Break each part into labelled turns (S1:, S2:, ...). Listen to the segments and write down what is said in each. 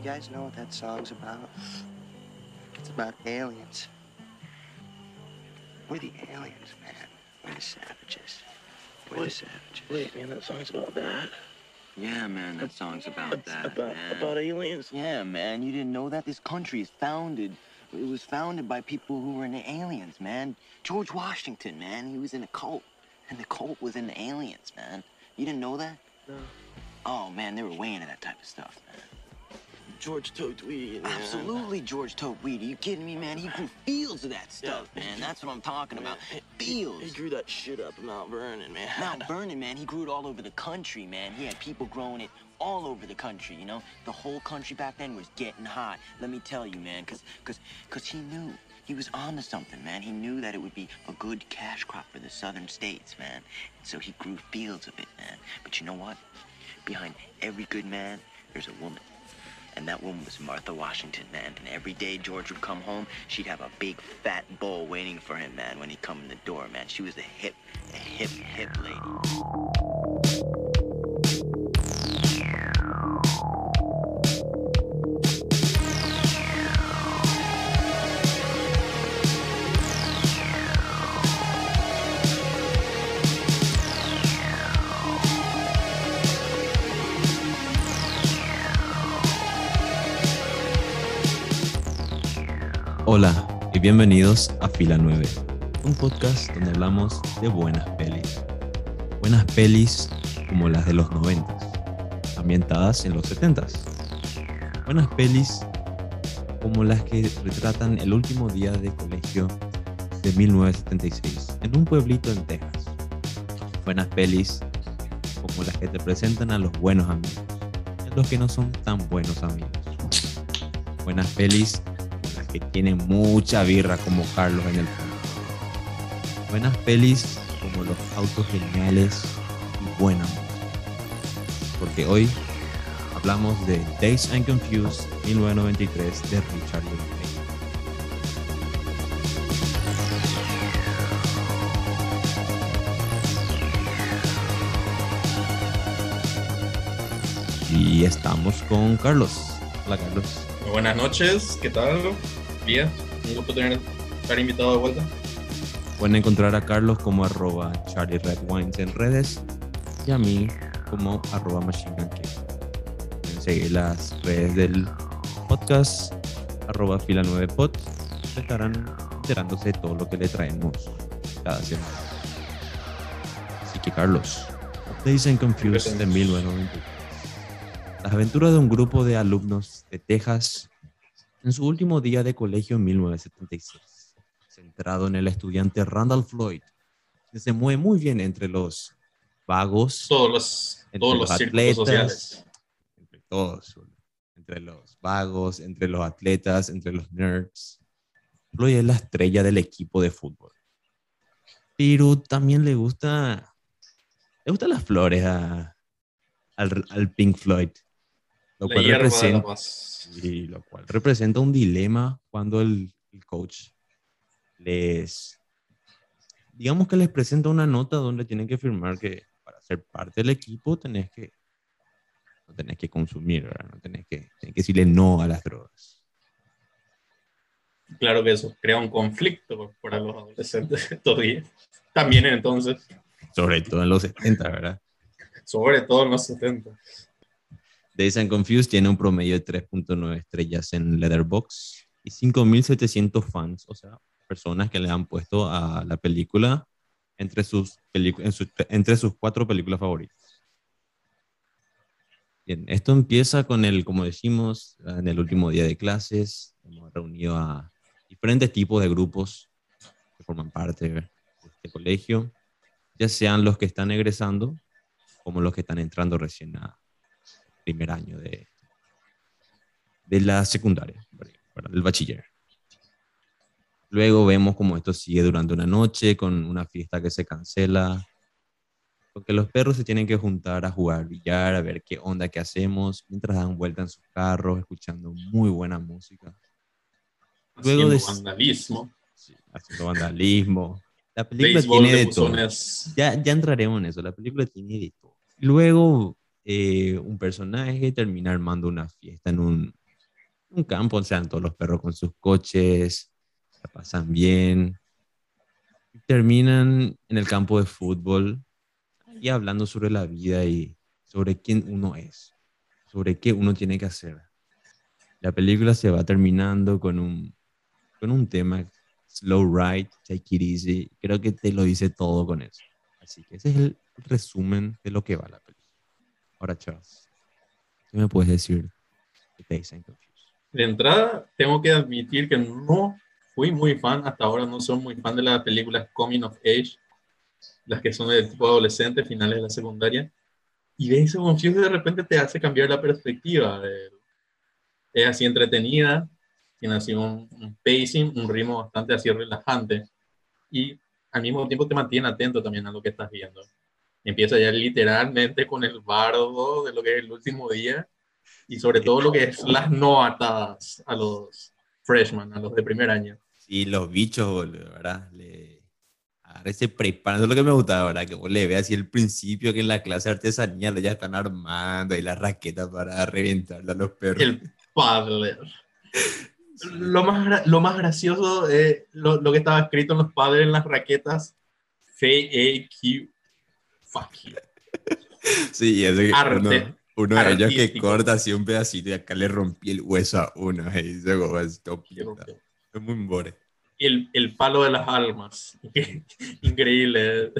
S1: you guys know what that song's about? It's about aliens. We're the aliens, man. We're the savages. We're the savages.
S2: Wait, man, that song's about that.
S3: Yeah, man, that song's about that,
S2: about
S3: man.
S2: about aliens.
S3: Yeah, man, you didn't know that? This country is founded. It was founded by people who were into aliens, man. George Washington, man, he was in a cult. And the cult was into aliens, man. You didn't know that?
S2: No.
S3: Oh, man, they were way into that type of stuff, man.
S2: George Totweed. man.
S3: Absolutely, George Topeweed. Are you kidding me, man? He grew fields of that stuff,
S2: Yeah.
S3: man. That's what I'm talking about.
S2: He- He grew that shit up in Mount Vernon, man.
S3: Mount Vernon, man, he grew it all over the country, man. He had people growing it all over the country, you know? The whole country back then was getting hot. Let me tell you, man, cause, cause, cause he knew. He was onto something, man. He knew that it would be a good cash crop for the southern states, man. And So he grew fields of it, man. But you know what? Behind every good man, there's a woman. And that woman was Martha Washington, man. And every day George would come home, she'd have a big fat bowl waiting for him, man, when he'd come in the door, man. She was a hip, a hip, hip lady.
S4: Hola y bienvenidos a Fila 9, un podcast donde hablamos de buenas pelis. Buenas pelis como las de los 90, ambientadas en los 70. Buenas pelis como las que retratan el último día de colegio de 1976 en un pueblito en Texas. Buenas pelis como las que te presentan a los buenos amigos a los que no son tan buenos amigos. Buenas pelis que tienen mucha birra como Carlos en el fondo. Buenas pelis como los autos geniales y buena. Porque hoy hablamos de Days and Confused 1993 de Richard. Y estamos con Carlos. Hola Carlos.
S5: Buenas noches, ¿qué tal? Bien, un gusto tener, estar invitado de vuelta.
S4: Pueden encontrar a Carlos como arroba Charlie Red Wines en redes y a mí como arroba Machine. Pueden seguir las redes del podcast arroba fila 9 pod. Estarán enterándose de todo lo que le traemos cada semana. Así que Carlos, Days and Confused de 1993. Las aventuras de un grupo de alumnos de Texas en su último día de colegio en 1976 centrado en el estudiante Randall Floyd, que se mueve muy bien entre los vagos,
S5: Todos los,
S4: entre
S5: todos
S4: los
S5: los
S4: atletas,
S5: sociales.
S4: entre todos, entre los vagos, entre los atletas, entre los nerds. Floyd es la estrella del equipo de fútbol. Pero también le gusta, le gustan las flores a- al, al Pink Floyd, lo cual representa y lo cual representa un dilema cuando el, el coach les, digamos que les presenta una nota donde tienen que firmar que para ser parte del equipo tenés que, no tenés que consumir, ¿verdad? no tenés que, tenés que decirle no a las drogas.
S5: Claro que eso crea un conflicto para los adolescentes estos días. También entonces,
S4: Sobre todo en los 70, ¿verdad?
S5: sobre todo en los 70.
S4: Days and Confused tiene un promedio de 3.9 estrellas en Letterboxd y 5.700 fans, o sea, personas que le han puesto a la película entre sus, en sus- entre sus cuatro películas favoritas. Bien, esto empieza con el, como decimos, en el último día de clases, hemos reunido a diferentes tipos de grupos que forman parte de este colegio, ya sean los que están egresando como los que están entrando recién a primer año de, de la secundaria, del bachiller. Luego vemos cómo esto sigue durante una noche con una fiesta que se cancela, porque los perros se tienen que juntar a jugar billar, a ver qué onda, qué hacemos, mientras dan vuelta en sus carros, escuchando muy buena música. Luego
S5: Haciendo
S4: de-
S5: vandalismo,
S4: Sí, haciendo vandalismo. La película
S5: béisbol
S4: tiene
S5: de
S4: de todo. Ya, ya entraremos en eso. La película tiene de todo. Luego, eh, un personaje termina armando una fiesta en un campo, o sea, todos los perros con sus coches, la pasan bien. Terminan en el campo de fútbol y hablando sobre la vida y sobre quién uno es, sobre qué uno tiene que hacer. La película se va terminando con un, con un tema, slow ride, take it easy. Creo que te lo dice todo con eso. Así que ese es el resumen de lo que va la película. Ahora, Charles, ¿qué me puedes decir de Days and Confused?
S5: De entrada, tengo que admitir que no fui muy fan, hasta ahora no soy muy fan de las películas Coming of Age, las que son de tipo adolescente, finales de la secundaria. Y de ese Confused de repente te hace cambiar la perspectiva. es así entretenida, tiene así un, un pacing, un ritmo bastante así relajante. Y al mismo tiempo te mantiene atento también a lo que estás viendo. Empieza ya literalmente con el bardo de lo que es el último día y sobre todo lo que es las no atadas a los freshmen, a los de primer año.
S4: Sí, los bichos, boludo, ¿verdad? Le... Ahora se preparan, eso es lo que me gustaba, ¿verdad? Que vos le veas así el principio que en la clase de artesanía ya están armando ahí las raquetas para reventarle a los perros.
S5: El padre. Lo más, lo más gracioso es lo, lo que estaba escrito en los padres en las raquetas. F-A-Q. Fuck you.
S4: Sí, y que
S5: Arte.
S4: uno, uno de ellos que corta así un pedacito y acá le rompí el hueso a uno. Y pinta. Es muy more.
S5: El, el palo de las almas. Increíble.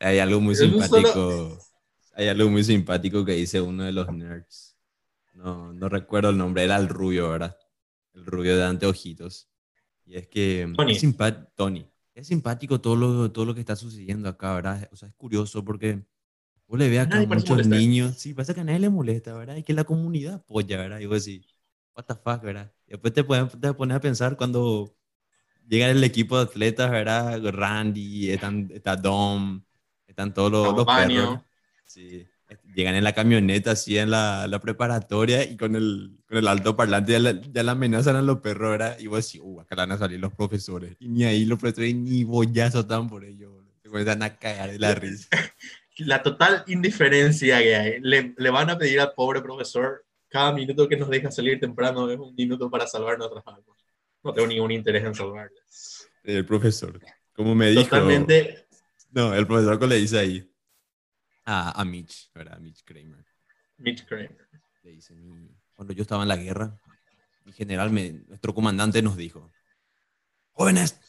S4: Hay algo muy simpático. Hay algo muy simpático que dice uno de los nerds. No, no recuerdo el nombre, era el rubio, ¿verdad? El rubio de anteojitos. Y es que
S5: Tony.
S4: es Tony. Es simpático todo lo, todo lo que está sucediendo acá, ¿verdad? O sea, es curioso porque vos le ves
S5: A
S4: acá
S5: nadie parece
S4: muchos
S5: molestar.
S4: niños. Sí, pasa que a nadie le molesta, ¿verdad? Y que la comunidad apoya, ¿verdad? Y vos decís, what the fuck, ¿verdad? Y después te pones, te pones a pensar cuando llega el equipo de atletas, ¿verdad? Randy, están, está Dom, están todos los, los perros. Sí. Llegan en la camioneta, así en la, la preparatoria, y con el, con el alto parlante ya la, ya la amenazan a los perros, ¿verdad? Y vos decís, uh, acá van a salir los profesores. Y ni ahí los profesores ni bollazo están por ellos. boludo. Se comienzan a cagar de la risa.
S5: La total indiferencia que hay. Le, le van a pedir al pobre profesor cada minuto que nos deja salir temprano es un minuto para salvar nuestras almas. No tengo ningún interés en salvarles.
S4: El profesor, como me dijo.
S5: Totalmente.
S4: No, el profesor que le dice ahí a, a Mitch, ¿verdad? Mitch Kramer.
S5: Mitch Kramer.
S4: Le dice, "Mi- cuando yo estaba en la guerra, mi general, me- nuestro comandante nos dijo, jóvenes,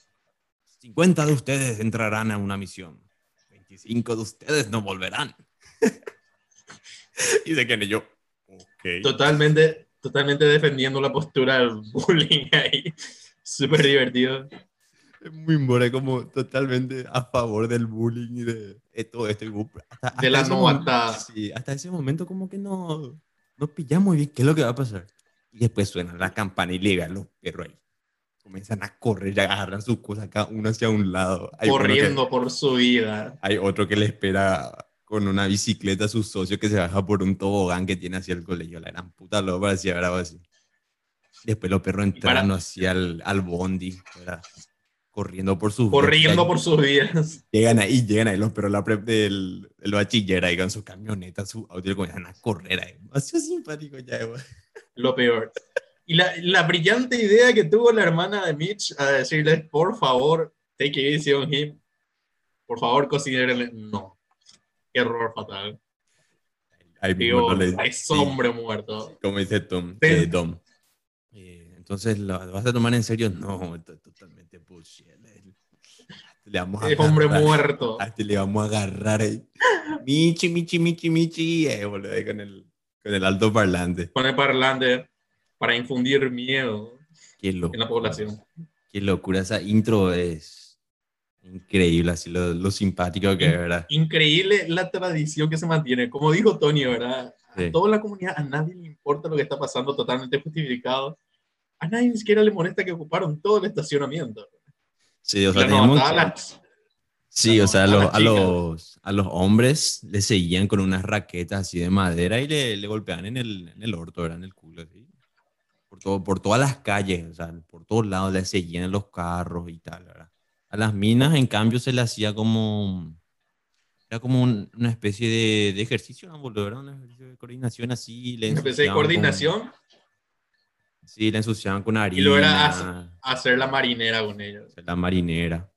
S4: 50 de ustedes entrarán a una misión, 25 de ustedes no volverán. y de que yo.
S5: Totalmente, totalmente defendiendo la postura del bullying ahí. Súper divertido.
S4: Es muy more, como totalmente a favor del bullying y de, de todo esto. hasta- hasta
S5: De la no.
S4: Sí, hasta ese momento como que no, no pillamos muy bien qué es lo que va a pasar. Y después suena la campana y llegan los perros ahí. Comienzan a correr y agarran sus cosas cada uno hacia un lado. Hay uno que-
S5: corriendo por su vida.
S4: hay otro que le espera con una bicicleta a su socio que se baja por un tobogán que tiene hacia el colegio. La gran puta lo parecía bravo así. Después los perros
S5: para-
S4: entrando hacia el, al bondi, ¿verdad? Corriendo por sus
S5: Corriendo
S4: vidas.
S5: por sus vidas.
S4: Llegan ahí, llegan ahí los perros la prep del, del bachiller ahí con su camioneta, su auto y comienzan a correr ahí. Ha sido simpático ya, güey.
S5: Lo peor. Y la, la brillante idea que tuvo la hermana de Mitch a decirle, por favor, take it easy on him. Por favor, considérenle. No. Error fatal.
S4: Ahí mismo
S5: Digo,
S4: no le-
S5: es
S4: sí,
S5: hombre muerto.
S4: como dice Tom,
S5: Sí.
S4: eh, Dom. Eh, entonces, ¿lo vas a tomar en serio? No, to- totalmente bullshit. Le- Le vamos a
S5: Es hombre muerto.
S4: A este le vamos a agarrar ahí. Michi, Michi, Michi, Michi. Eh, boludo, ahí con el, con el alto parlante.
S5: Pone parlante para infundir miedo
S4: Qué
S5: en la
S4: locura.
S5: población.
S4: Qué locura. Esa intro es increíble, así lo, lo simpático que es, ¿verdad?
S5: Increíble la tradición que se mantiene. Como dijo Tony, ¿verdad? A
S4: Sí.
S5: toda la comunidad, a nadie le importa lo que está pasando, totalmente justificado. A nadie ni siquiera le molesta que ocuparon todo el estacionamiento.
S4: Sí, o sea,
S5: las-
S4: Sí, o a los, a, los, a los hombres le seguían con unas raquetas así de madera y le, le golpeaban en el, en el orto, ¿verdad? En el culo, así. Por, todo, por todas las calles, o sea, por todos lados le seguían los carros y tal, ¿verdad? A las minas, en cambio, se le hacía como... Era como un- una especie de, de ejercicio, ¿no? ¿verdad? Una especie de coordinación así. Le
S5: Una especie de coordinación.
S4: Sí, la ensuciaban con harina.
S5: Y luego era hacer la marinera con ellos.
S4: La marinera.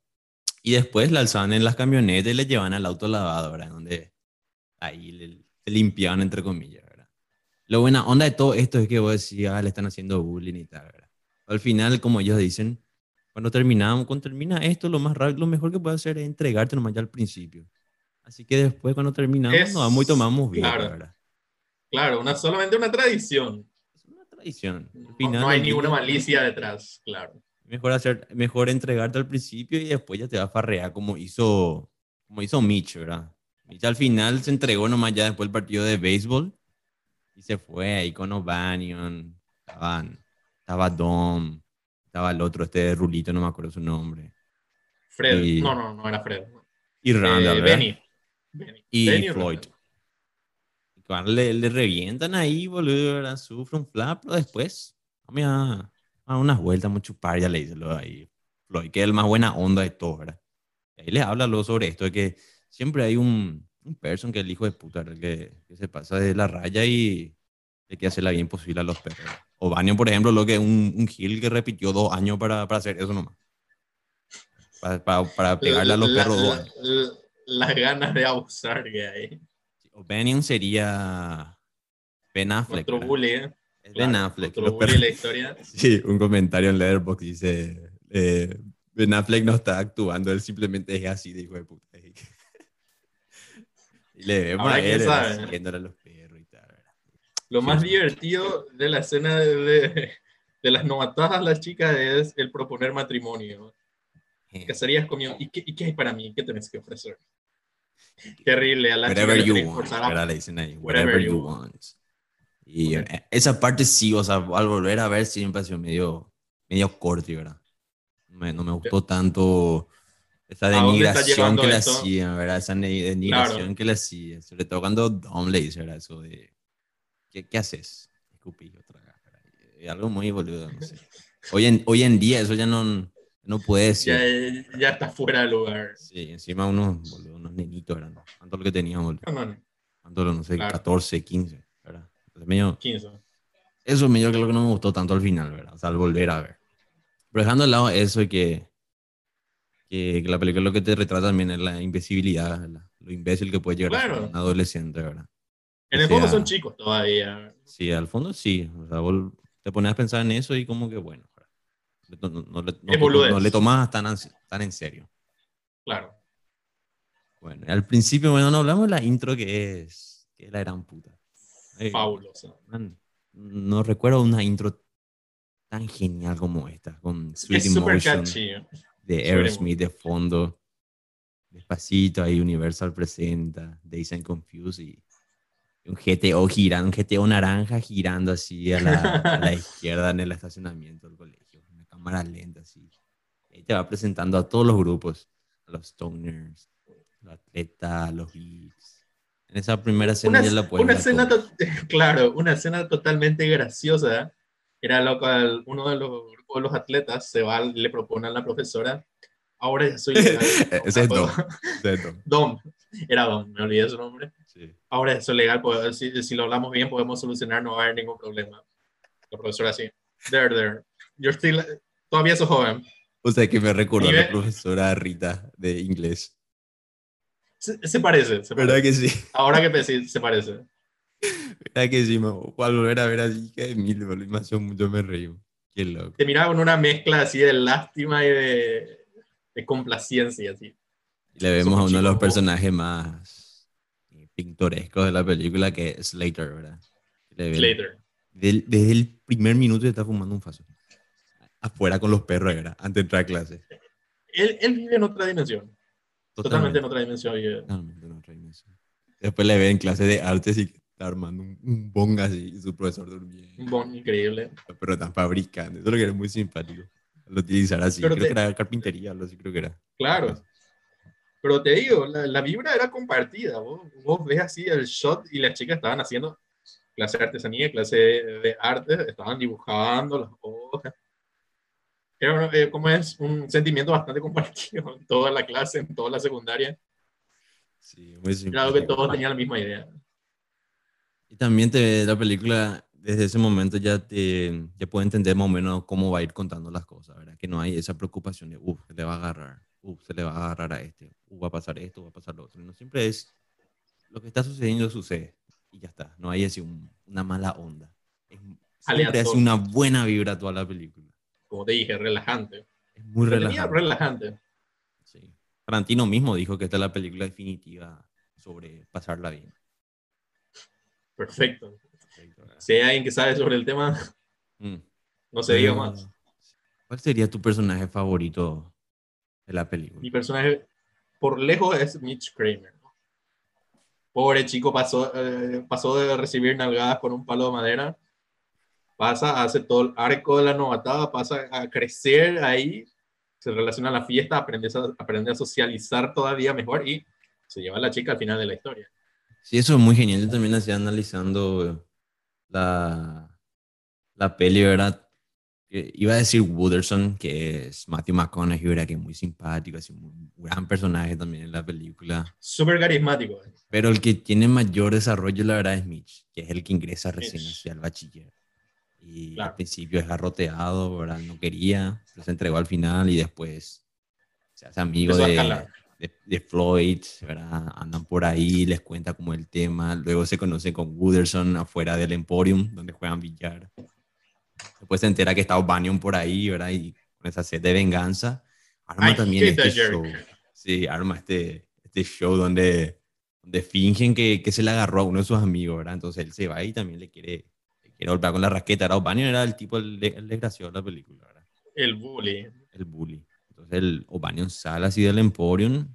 S4: Y después la alzaban en las camionetas y le llevaban al auto lavado, ¿verdad? Donde ahí le, se limpiaban, entre comillas, ¿verdad? Lo buena onda de todo esto es que vos decías, ah, le están haciendo bullying y tal, ¿verdad? Al final, como ellos dicen, cuando terminamos, cuando termina esto, lo más rápido, lo mejor que puedes hacer es entregarte nomás ya al principio. Así que después, cuando terminamos,
S5: Es-
S4: nos vamos y tomamos bien,
S5: claro.
S4: ¿verdad?
S5: Claro, una, solamente una tradición.
S4: Al
S5: No,
S4: final
S5: no hay ninguna malicia detrás, claro.
S4: Mejor, hacer, mejor entregarte al principio y después ya te va a farrear como hizo, como hizo Mitch, ¿verdad? Mitch al final se entregó nomás ya después del partido de béisbol y se fue ahí con O'Banion, estaban, estaba Dom, estaba el otro, este Rulito, no me acuerdo su nombre,
S5: Fred,
S4: Y-
S5: no, no, no era Fred.
S4: y Randall,
S5: Eh. Benny. Benny.
S4: y
S5: Benny
S4: Floyd.
S5: Randall.
S4: Le, le revientan ahí, boludo, ¿verdad? Sufre un flap, pero después, a, unas vueltas, mucho par, ya le dice lo de ahí. Floyd, que es el más buena onda de todos, ¿verdad? Y ahí le habla luego sobre esto, de que siempre hay un, un person que es el hijo de puta, que, que se pasa de la raya y le quiere hacer la bien posible a los perros. O Banyan, por ejemplo, lo que es un, un Gil que repitió dos años para, para hacer eso nomás. Para, para, para pegarle a los
S5: La-
S4: perros dos
S5: la-
S4: años.
S5: la- las ganas de abusar que hay.
S4: O'Banion sería Ben Affleck. ¿verdad?
S5: bully, ¿eh?
S4: Es Ben
S5: Claro,
S4: Affleck.
S5: Nuestro
S4: los
S5: bully de la historia.
S4: Sí, un comentario en Letterboxd dice: eh, Ben Affleck no está actuando, él simplemente es así de hijo de puta. Y le vemos
S5: Ahora,
S4: a
S5: ¿quién
S4: él siguiéndole a los perros y tal. ¿verdad?
S5: Lo
S4: Sí,
S5: más
S4: sí.
S5: divertido de la escena de, de, de las novatadas a las chicas es el proponer matrimonio. Casarías conmigo. ¿Y qué, ¿Y qué hay para mí? ¿Qué tenés que ofrecer? Terrible. A la
S4: Whatever you want,
S5: forzar a-
S4: ¿verdad? Le dicen ahí,
S5: Whatever
S4: whatever
S5: you
S4: want. Y eh, esa parte sí, o sea, al volver a ver, sí me pareció medio, medio corto, ¿verdad? Me- no me gustó tanto esa
S5: ¿A dónde está
S4: denigración que le hacían, ¿verdad? Esa denigración
S5: Claro.
S4: que le hacían. Sobre todo cuando Dom le dice, ¿verdad? Eso de, ¿qué, qué haces? Escupir otra algo muy boludo, no sé. Hoy en, hoy en día eso ya no, no puede decir.
S5: Ya, ya está fuera de lugar.
S4: Sí, encima unos, boludo, unos nenitos eran. ¿Cuánto lo que teníamos, boludo? ¿Cuánto lo, no sé,
S5: Claro.
S4: 14, 15, ¿verdad? Entonces, medio,
S5: 15.
S4: eso es medio que lo que no me gustó tanto al final, ¿verdad? O sea, al volver a ver. Pero dejando de lado eso y que, que, que la película lo que te retrata también es la invisibilidad, la- lo imbécil que puede llegar a ser
S5: Claro.
S4: un adolescente, ¿verdad?
S5: En el
S4: O sea,
S5: fondo son chicos todavía.
S4: Sí, al fondo sí. O sea, vos te pones a pensar en eso y como que bueno, ¿verdad? No, no- no le- no- tomas tan, tan en serio.
S5: Claro.
S4: Bueno, al principio, bueno, no hablamos de la intro que es, que es la gran puta. Eh,
S5: Fabuloso.
S4: man, no recuerdo una intro tan genial como esta, con Sweet
S5: Es
S4: Emotion
S5: catchy.
S4: de Aerosmith de fondo. Despacito ahí Universal presenta, Days and Confused y un GTO girando, un GTO naranja girando así a la, a la izquierda en el estacionamiento del colegio. Cámara lenta así. Y te va presentando a todos los grupos, a los Stoners, los atletas, los geeks. En esa primera escena
S5: Una,
S4: ya la puedes
S5: una escena, claro, una escena totalmente graciosa. Era lo cual uno de los grupos de los atletas se va, le propone a la profesora, ahora ya soy legal.
S4: Ese es Dom. Dom.
S5: Era Dom, me olvidé su nombre.
S4: Sí.
S5: Ahora eso es legal, puedo- si, si lo hablamos bien podemos solucionar, no va a haber ningún problema. La profesora así, there, there, you're still, todavía sos joven.
S4: O sea que me recordó a la profesora Rita de inglés.
S5: Se, se parece, se
S4: ¿Verdad
S5: parece.
S4: que sí?
S5: Ahora que pensé, se parece.
S4: ¿Verdad que sí? mo? Al volver a ver así, que mil, boludo, mucho me reí. Qué loco.
S5: Te miraba con una mezcla así de lástima y de, de complacencia, así.
S4: Y le vemos a uno de los personajes más pintorescos de la película, que es Slater, ¿verdad? Le ven-
S5: Later.
S4: del- desde el primer minuto está fumando un faso. Afuera con los perros, ¿verdad? Antes de entrar a clase.
S5: Él, él vive en otra dimensión. Totalmente en otra dimensión. vive.
S4: Totalmente en otra dimensión. Después le ve en clase de artes y está armando un, un bonga así y su profesor durmiendo.
S5: Un bon increíble.
S4: Pero están fabricando. Eso es lo que era muy simpático. Lo utilizar así.
S5: Pero
S4: creo
S5: te-
S4: que era carpintería, algo así creo que era.
S5: Claro. Pero te digo, la, la vibra era compartida. Vos, vos ves así el shot y las chicas estaban haciendo clase de artesanía, clase de, de arte, estaban dibujando las hojas. Era eh, como es un sentimiento bastante compartido en toda la clase, en toda la secundaria.
S4: Sí, muy
S5: Era algo que todos tenían la misma idea.
S4: Y también te, la película desde ese momento ya te ya puedes entender más o menos cómo va a ir contando las cosas, ¿verdad? Que no hay esa preocupación de, uff, se le va a agarrar, uff, se le va a agarrar a este, uff, va a pasar esto, va a pasar lo otro. No siempre es lo que está sucediendo sucede y ya está. No hay así un- una mala onda. Es, siempre
S5: Aleatorio.
S4: una buena vibra toda la película.
S5: Como te dije, relajante.
S4: Es muy relajante.
S5: relajante.
S4: Sí. Tarantino mismo dijo que esta es la película definitiva sobre pasarla bien.
S5: Perfecto.
S4: Perfecto.
S5: Si hay alguien que sabe sobre el tema,
S4: Mm.
S5: no se diga más.
S4: ¿Cuál sería tu personaje favorito de la película?
S5: Mi personaje, por lejos, es Mitch Kramer. ¿no? Pobre chico, pasó, eh, pasó de recibir nalgadas con un palo de madera, pasa, hace todo el arco de la novatada, pasa a crecer ahí, se relaciona a la fiesta, aprende a, aprende a socializar todavía mejor y se lleva a la chica al final de la historia.
S4: Sí, eso es muy genial. Yo también hacía analizando la, la peli, ¿verdad? Iba a decir Wooderson, que es Matthew McConaughey, ¿verdad? Que es muy simpático, así, un gran personaje también en la película.
S5: Súper carismático. eh.
S4: Pero el que tiene mayor desarrollo, la verdad, es Mitch, que es el que ingresa recién
S5: Mitch.
S4: hacia el bachiller. Y
S5: Claro.
S4: al principio es garroteado, ¿verdad? No quería, pero se entregó al final y después se hace amigo de, de, de Floyd, ¿verdad? Andan por ahí, les cuenta como el tema. Luego se conoce con Wooderson afuera del Emporium, donde juegan billar. Después se entera que está O'Banion por ahí, ¿verdad? Y con esa sed de venganza, arma
S5: I
S4: también este show. Sí, arma este, este show donde, donde fingen que, que se le agarró a uno de sus amigos, ¿verdad? Entonces él se va y también le quiere, le quiere golpear con la raqueta. ¿verdad? O'Banion era el tipo, el, el desgraciado de la película, ¿verdad?
S5: El bully.
S4: el bully. Entonces el O'Banion sale así del Emporium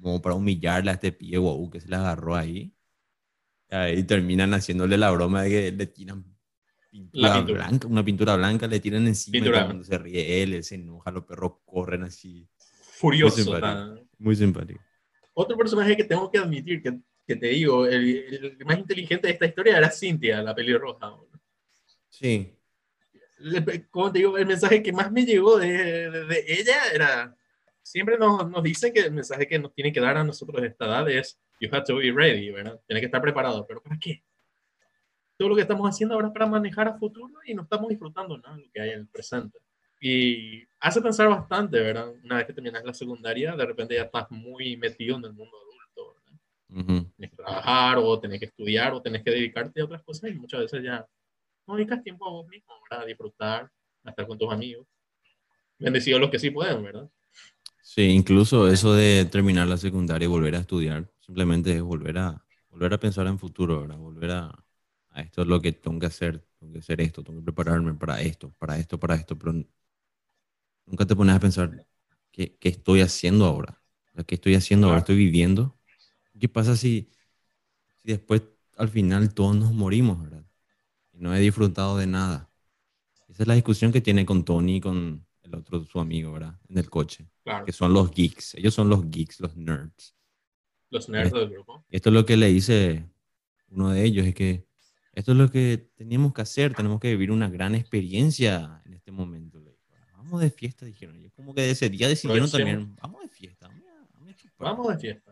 S4: como para humillarle a este pie guau que se le agarró ahí. Y ahí terminan haciéndole la broma de que le tiran pintura,
S5: La pintura.
S4: blanca, una pintura blanca, le tiran encima
S5: Pintura.
S4: y mundo se ríe él, se enoja, los perros corren así.
S5: Furioso.
S4: Muy simpático.
S5: tan-
S4: Muy simpático.
S5: Otro personaje que tengo que admitir, que, que te digo, el, el más inteligente de esta historia era Cynthia, la pelirroja.
S4: Sí.
S5: Le- Como te digo, el mensaje que más me llegó de, de- de ella era, siempre nos, nos dicen que el mensaje que nos tiene que dar a nosotros de esta edad es, you have to be ready, ¿verdad? Tiene que estar preparado, pero ¿para qué? Todo lo que estamos haciendo ahora es para manejar a futuro y no estamos disfrutando nada de lo que hay en el presente. Y hace pensar bastante, ¿verdad? Una vez que terminas la secundaria, de repente ya estás muy metido en el mundo adulto, ¿verdad?
S4: Ujú.
S5: Tienes que trabajar o tenés que estudiar o tenés que dedicarte a otras cosas y muchas veces ya no dedicas tiempo a vos mismo, ¿verdad? A disfrutar, a estar con tus amigos. Bendecidos los que sí pueden, ¿verdad?
S4: Sí, incluso eso de terminar la secundaria y volver a estudiar, simplemente es volver a, volver a pensar en futuro, ¿verdad? Volver a, a esto es lo que tengo que hacer, tengo que hacer esto, tengo que prepararme para esto, para esto, para esto, pero nunca te pones a pensar qué, qué estoy haciendo ahora, qué estoy haciendo ahora, estoy viviendo. ¿Qué pasa si, si después al final todos nos morimos, ¿verdad? No he disfrutado de nada. Esa es la discusión que tiene con Tony y con el otro, su amigo, ¿verdad? En el coche
S5: Claro,
S4: que son los geeks. Ellos son los geeks, los nerds.
S5: los nerds del grupo.
S4: Esto es lo que le dice uno de ellos, es que esto es lo que teníamos que hacer, tenemos que vivir una gran experiencia en este momento. Vamos de fiesta, dijeron. Es como que ese día decidieron también, vamos de fiesta, vamos a, vamos a.
S5: Vamos de fiesta.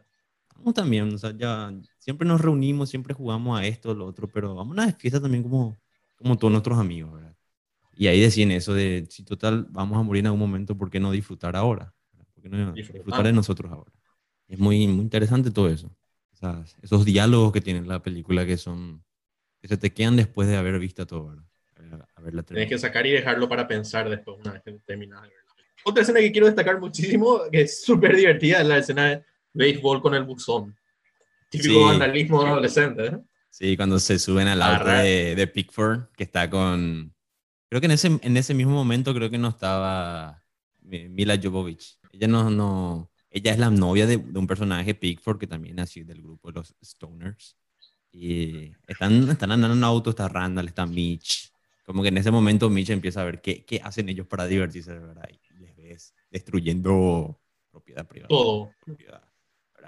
S4: También, o sea, ya siempre nos reunimos, siempre jugamos a esto, lo otro, pero vamos a de fiesta también como, como todos nuestros amigos, ¿verdad? Y ahí decían eso de, si total vamos a morir en algún momento, ¿por qué no disfrutar ahora? ¿Por qué no
S5: Disfrutar.
S4: de nosotros ahora? Es muy, muy interesante todo eso. O sea, esos diálogos que tiene la película que son, que se te quedan después de haber visto todo, ¿verdad?
S5: Tenés que sacar y dejarlo para pensar después, una vez que terminas de verla. Otra escena que quiero destacar muchísimo, que es súper divertida, es la escena béisbol con el buzón. Típico
S4: Sí.
S5: vandalismo de adolescente, ¿eh?
S4: Sí, cuando se suben al auto de, de Pickford, que está con... Creo que en ese, en ese mismo momento creo que no estaba Mi- Mila Jovovich. Ella no, no... Ella es la novia de, de un personaje, Pickford, que también así del grupo de los Stoners. Y están, están andando en auto, está Randall, está Mitch. Como que en ese momento Mitch empieza a ver qué, qué hacen ellos para divertirse, ¿verdad? Y les ves destruyendo propiedad privada
S5: Todo.
S4: propiedad,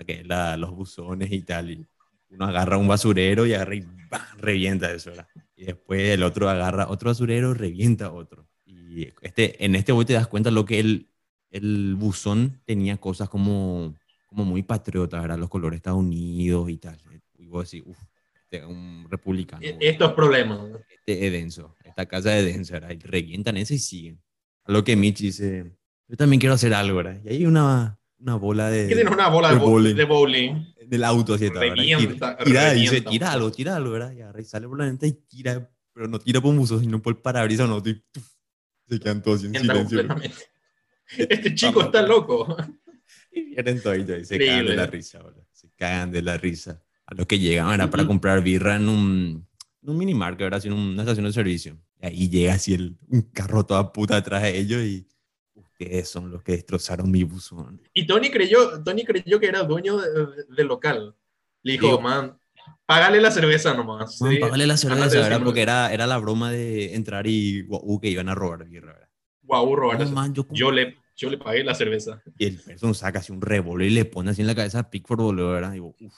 S4: Que la, los buzones y tal. Y uno agarra un basurero y agarra y ¡bam! revienta eso, ¿verdad? Y después el otro agarra otro basurero, revienta otro. Y este, en este hoy te das cuenta lo que el, el buzón tenía cosas como, como muy patriotas, ¿verdad? Los colores Estados Unidos y tal. Y vos decís, uff, este es un republicano.
S5: E- Estos problemas.
S4: Este es denso. Esta casa es densa, ¿verdad? Y revientan eso y siguen. A lo que Mitch dice, yo también quiero hacer algo, ¿verdad? Y hay una, una bola de,
S5: tienes una bola de,
S4: de
S5: bo-
S4: bowling.
S5: de bowling.
S4: del auto, así ¿verdad?
S5: Revienta,
S4: Tira, tira, dice, tira algo, ¿verdad? Y y sale por la ventana y tira, pero no tira por un buzo, sino por el parabrisas no. y ¡tuf! se quedan todos en silencio.
S5: Este chico está loco.
S4: Y vienen toditos y se cagan de la risa, boludo. Se cagan de la risa. A los que llegan era para comprar birra en un, en un mini market, ¿verdad? En una estación de servicio. Y ahí llega así el, un carro toda puta atrás de ellos y ustedes son los que destrozaron mi buzón.
S5: Y Tony creyó, Tony creyó que era dueño de- de- del local. Le dijo,
S4: Digo-
S5: man, págale la cerveza nomás.
S4: Man,
S5: Sí.
S4: págale la cerveza, ¿verdad? Porque era, era la broma de entrar y guau, que iban a robar birra, ¿verdad?
S5: Guau, robar
S4: No,
S5: eso.
S4: man, yo, como-
S5: yo, le, yo le pagué la cerveza.
S4: Y el person saca así un revólver y le pone así en la cabeza a Pickford, boludo, ¿verdad? Y digo, uff,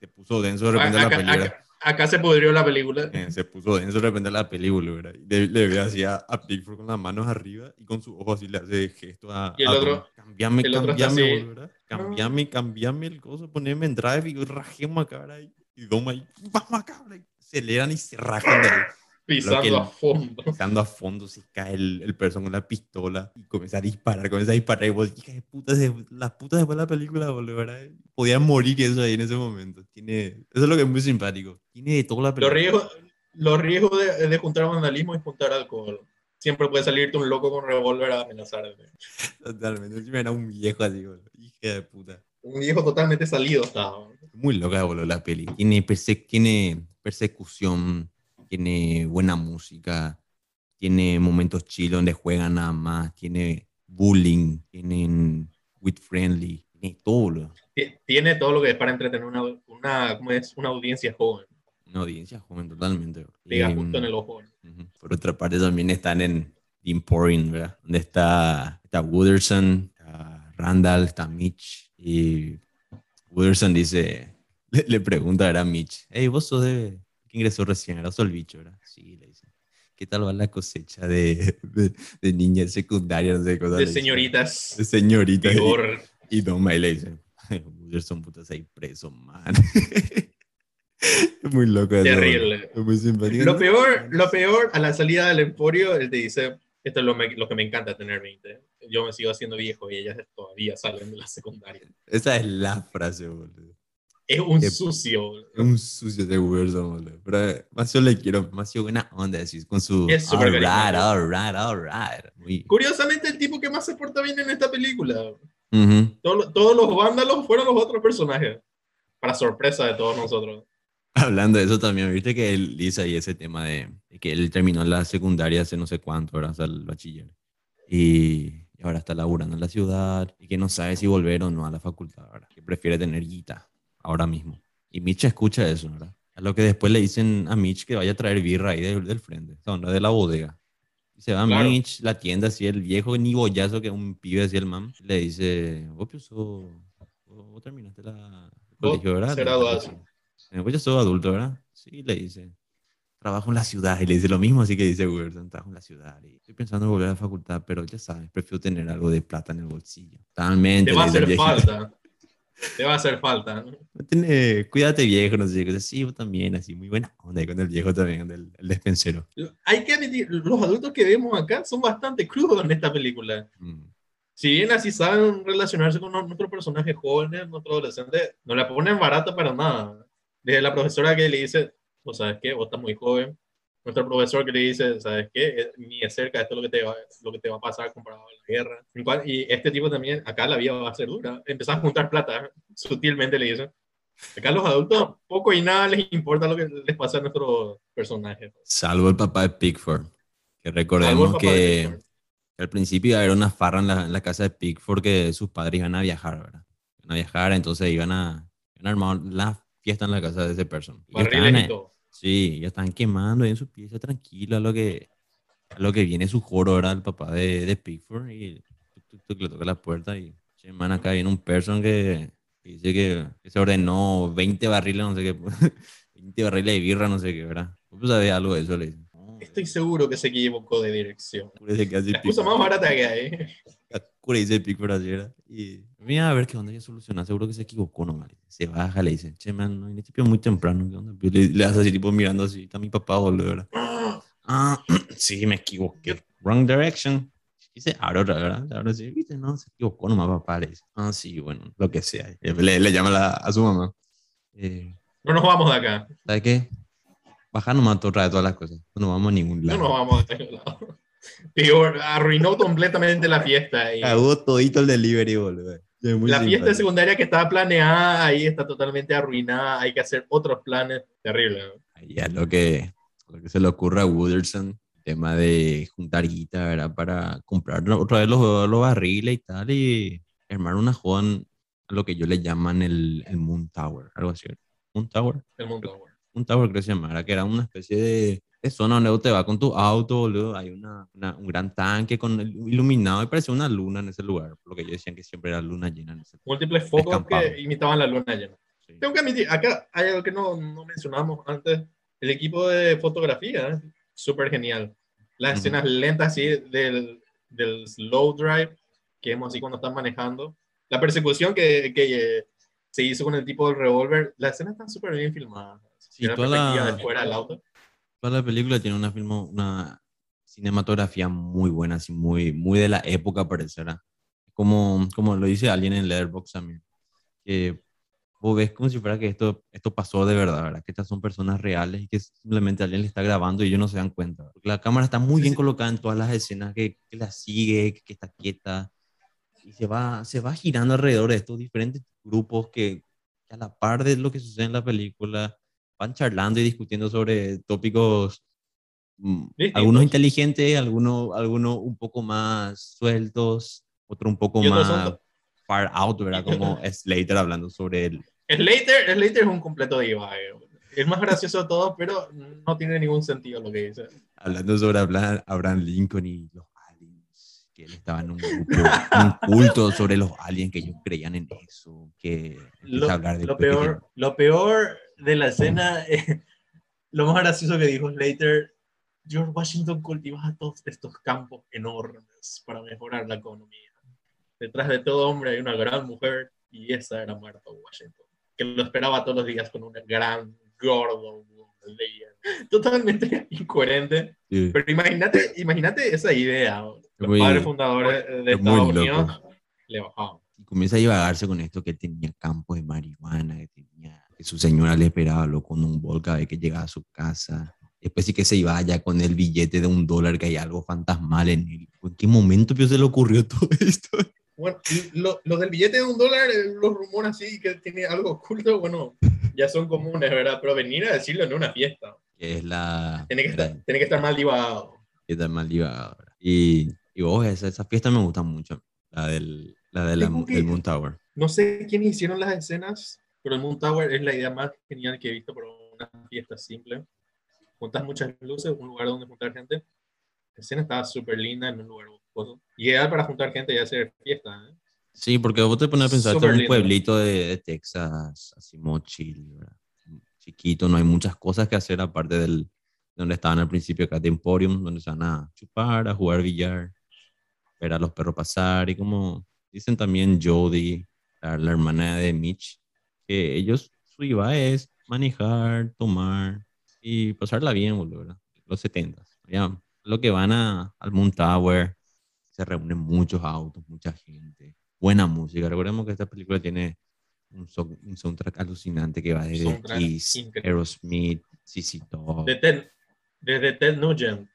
S4: te puso denso de repente la
S5: acá- acá se pudrió la película.
S4: Eh, se puso denso de repente la película, ¿verdad? Le, le ve así a, a Pickford con las manos arriba y con su ojo así le hace gesto a.
S5: Y el
S4: a
S5: otro-.
S4: Cambiame,
S5: el otro
S4: cambiame,
S5: así,
S4: boludo, ¿verdad? Cambiame, cambiame el coso, poneme en drive y rajemos acá, ¿verdad? Y, y Doma ahí, vamos acá, ¿verdad? Aceleran y se rajan de ahí.
S5: Pisando
S4: que
S5: a fondo.
S4: Pisando a fondo, se cae el, el person con la pistola y comienza a disparar, comienza a disparar. Y vos, hija de puta, se- las putas después de la película, boludo, ¿verdad? Podían morir eso ahí en ese momento. Tiene, eso es lo que es muy simpático. Tiene de todo la
S5: Los
S4: película.
S5: riesgos, los riesgos de, de juntar vandalismo y juntar alcohol. Siempre puede salirte un loco con revólver a amenazarte.
S4: Totalmente. Encima era un viejo así, boludo. Hija de puta.
S5: Un viejo totalmente salido estaba.
S4: Muy loca, boludo, la peli. Tiene, perse- tiene persecución, tiene buena música, tiene momentos chill donde juegan nada más, tiene bullying, tienen with friendly, tiene todo.
S5: Ti- Tiene todo lo que es para entretener una, una, ¿cómo es? una audiencia joven.
S4: Una audiencia joven totalmente.
S5: Pega
S4: Em,
S5: justo en el ojo.
S4: Ujú. Por otra parte, también están en The Emporium, ¿verdad? Donde está, está Wooderson, está Randall, está Mitch. Y Wooderson dice, le, le pregunta a Mitch, hey, vos sos de, ingresó recién, el bicho, ¿verdad? Sí, le dice. ¿Qué tal va la cosecha de, de, de niñas secundarias? No sé
S5: De señoritas.
S4: De señoritas. Y,
S5: Vigor.
S4: y Don May le dice, Wooderson, putas, ahí preso, man. Muy loco.
S5: Terrible.
S4: Muy simpático.
S5: Lo peor, lo peor, a la salida del emporio, él te dice, esto es lo, me- lo que me encanta tener 20. Yo me sigo haciendo viejo y ellas todavía salen de la secundaria.
S4: Esa es la frase, boludo.
S5: Es un
S4: Qué-
S5: sucio.
S4: Es un sucio de Wilson, boludo. Pero eh, más yo le quiero, más yo buena onda, así, con su.
S5: Es súper carismático.
S4: alright, alright. Muy.
S5: Curiosamente, el tipo que más se porta bien en esta película. Todo- todos los vándalos fueron los otros personajes. Para sorpresa de todos nosotros.
S4: Hablando de eso también, viste que él dice ahí ese tema de, de que él terminó la secundaria hace no sé cuánto, ahora hasta el bachiller. Y, y ahora está laburando en la ciudad y que no sabe si volver o no a la facultad, ¿verdad? Que prefiere tener guita ahora mismo. Y Mitch escucha eso, ¿verdad? A lo que después le dicen a Mitch que vaya a traer birra ahí del, del frente, o sea, no de la bodega. Y se va a
S5: Claro.
S4: Mitch, la tienda así, el viejo ni bollazo que un pibe así el mam, le dice, vos, pues, sos- vos, vos terminaste la, el
S5: Vos
S4: colegio, ¿verdad?
S5: ser
S4: Le-
S5: adulto.
S4: eh, Pues yo soy adulto, ¿verdad? Sí, le dice. Trabajo en la ciudad y le dice lo mismo, así que dice Wilson, trabajo en la ciudad y estoy pensando en volver a la facultad, pero ya sabes, prefiero tener algo de plata en el bolsillo. Totalmente.
S5: Te va a hacer falta. Te va a hacer falta.
S4: Tiene- cuídate viejo, no sé qué. Sí, vos también, así, muy buena onda con el viejo también, el, el despensero.
S5: Hay que admitir, los adultos que vemos acá son bastante crudos en esta película.
S4: Mm.
S5: Si bien así saben relacionarse con nuestros personajes jóvenes, nuestros adolescentes, no la ponen barata para nada. Desde la profesora que le dice, vos sabes qué, vos estás muy joven. Nuestro profesor que le dice, ¿sabes qué? Eh, Ni de cerca esto es lo que te va, lo que te va a pasar comparado a la guerra. Y este tipo también, acá la vida va a ser dura. Empezás a juntar plata, sutilmente le dice. Acá los adultos poco y nada les importa lo que les pasa a nuestros personajes.
S4: Salvo el papá de Pickford, que recordemos que al principio iba a haber una farra en la, en la casa de Pickford que sus padres iban a viajar, ¿verdad? Iban a viajar, entonces iban a, iban a armar la fiesta en la casa de ese person. Y
S5: Barriles
S4: estaban,
S5: y todo.
S4: Sí, ya están quemando ahí en su pieza tranquilo a lo que, a lo que viene su joro, era el papá de, de Pickford y tuc, tuc, tuc, le toca la puerta y, che, man, acá viene un person que, que dice que, que se ordenó 20 barriles, no sé qué, 20 barriles de birra, no sé qué, ¿verdad? Vos sabés algo de eso, le dice.
S5: Estoy seguro que se equivocó de dirección. La excusa más barata que hay.
S4: locura, dice Pickford ayer. Y mira a ver qué onda ya soluciona. Seguro que se equivocó nomás. Se baja, le dice, che, man, no, tipo muy temprano. ¿qué onda? Le, le hace así, tipo mirando así. Está mi papá, boludo. ¿verdad? Ah, sí, me equivoqué. Wrong direction. Dice, ahora otra, ¿verdad? Ahora sí, viste, no, se equivocó nomás, papá. Le dice, ah, sí, bueno, lo que sea. Le, le llama a la- a su mamá. Eh,
S5: No nos vamos de acá.
S4: ¿Sabes qué? Baja nomás otra de todas las cosas. No nos vamos a ningún
S5: No
S4: lado.
S5: nos vamos de aquel lado. Peor, arruinó completamente la fiesta. Y
S4: Cagó todito el delivery, boludo. Es
S5: la fiesta secundaria que estaba planeada ahí está totalmente arruinada. Hay que hacer otros planes. Terrible. ¿no?
S4: Ahí ya lo que, lo que se le ocurre a Wooderson, tema de juntar guita, ¿verdad? Para comprar otra vez los, los barriles y tal, y armar una joda en lo que yo le llaman el, el Moon Tower, algo así. Moon Tower.
S5: El mundo. bueno.
S4: Moon Tower creo que se llamara, que era una especie de, de zona donde te va con tu auto, boludo. Hay una, una- un gran tanque con iluminado y parecía una luna en ese lugar, por lo que yo decían que siempre era luna llena en ese.
S5: Múltiples focos
S4: Descampado.
S5: que imitaban la luna llena.
S4: Sí.
S5: Tengo que admitir, acá hay algo que no, no mencionamos antes. El equipo de fotografía, ¿eh? súper genial. Las
S4: Ujú.
S5: escenas lentas así del, del slow drive que vemos así cuando están manejando. La persecución que, que eh, se hizo con el tipo del revólver. Las escenas están súper bien filmadas.
S4: Sí,
S5: la
S4: toda la-
S5: de fuera del auto.
S4: Toda la película tiene una, filmo, una cinematografía muy buena, así muy, muy de la época, parecerá. Como, como lo dice alguien en Letterboxd también, que vos ves como si fuera que esto, esto pasó de verdad, ¿verdad? Que estas son personas reales y que simplemente alguien le está grabando y ellos no se dan cuenta. Porque la cámara está muy bien colocada en todas las escenas, que, que la sigue, que, que está quieta. Y se va, se va girando alrededor de estos diferentes grupos que, que a la par de lo que sucede en la película, van charlando y discutiendo sobre tópicos, mm, algunos inteligentes, algunos, algunos un poco más sueltos, otro un poco más
S5: son-
S4: far out, ¿verdad? Como Slater hablando sobre el...
S5: Slater, Slater es un completo divague. Es más gracioso de todo, pero no tiene ningún sentido lo que dice.
S4: Hablando sobre Abraham, Abraham Lincoln y los aliens, que él estaba en un grupo, un culto sobre los aliens, que ellos creían en eso, que
S5: Lo,
S4: a hablar de
S5: lo peor, lo peor de la escena, eh, lo más gracioso que dijo Slater, George Washington cultivaba todos estos campos enormes para mejorar la economía. Detrás de todo hombre hay una gran mujer y esa era Martha Washington, que lo esperaba todos los días con un gran gordo. Totalmente incoherente.
S4: Sí,
S5: Pero imagínate, imagínate esa idea. Los
S4: Muy-
S5: padres fundadores de Estados
S4: loco.
S5: Unidos le bajaban.
S4: y comienza a divagarse con esto que tenía campos de marihuana, su señora le esperaba lo con un bol cada vez que llegaba a su casa. Después sí que se iba allá con el billete de un dólar, que hay algo fantasmal en él. ¿En qué momento pues, se le ocurrió todo esto?
S5: Bueno, y lo, del billete de un dólar, eh, los rumores así que tiene algo oculto, bueno, ya son comunes, ¿verdad? Pero venir a decirlo en una fiesta,
S4: Que es la...
S5: tiene que estar, tiene que estar mal divagado.
S4: que está mal divagado. Y, y vos, esa, esa fiesta me gusta mucho, la del, la de la- del Moon Tower.
S5: No sé quiénes hicieron las escenas, pero el Moon Tower es la idea más genial que he visto para una fiesta simple. Juntas muchas luces, un lugar donde juntar gente. La escena estaba súper linda en un lugar boscoso. Y ideal para juntar gente y hacer fiesta, ¿eh?
S4: Sí, porque vos te pones a pensar, esto es un pueblito de, de Texas, así muy chill, chiquito, no hay muchas cosas que hacer aparte del donde estaban al principio acá de Emporium, donde se van a chupar, a jugar billar, ver a los perros pasar y como dicen también Jodie, la, la hermana de Mitch, que ellos su IVA es manejar, tomar y pasarla bien, boludo, ¿verdad? Los 70 ya lo que van a, al Moon Tower, se reúnen muchos autos, mucha gente, buena música. Recordemos que esta película tiene un, so- un soundtrack alucinante que va desde Kiss. Aerosmith, CC Top,
S5: De Ted, desde Ted Nugent,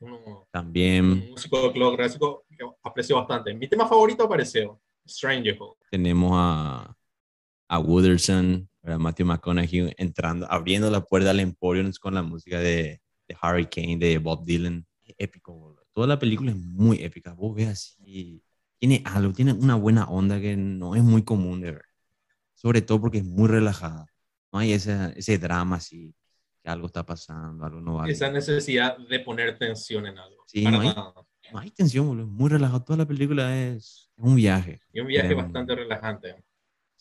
S5: uno-
S4: también
S5: un músico clásico que aprecio bastante. Mi tema favorito apareció, Stranger
S4: tenemos a, a Wooderson, a Matthew McConaughey entrando, abriendo la puerta al Emporium con la música de, de Hurricane, de Bob Dylan. Épico, boludo. Toda la película es muy épica. Vos ves así, tiene algo, tiene una buena onda que no es muy común de ver. Sobre todo porque es muy relajada. No hay ese, ese drama así, que algo está pasando, algo no va
S5: Esa
S4: bien.
S5: necesidad de poner tensión en algo.
S4: Sí, no hay-. No hay tensión, boludo. Es muy relajado. Toda la película es, es un viaje.
S5: Y un viaje bastante relajante.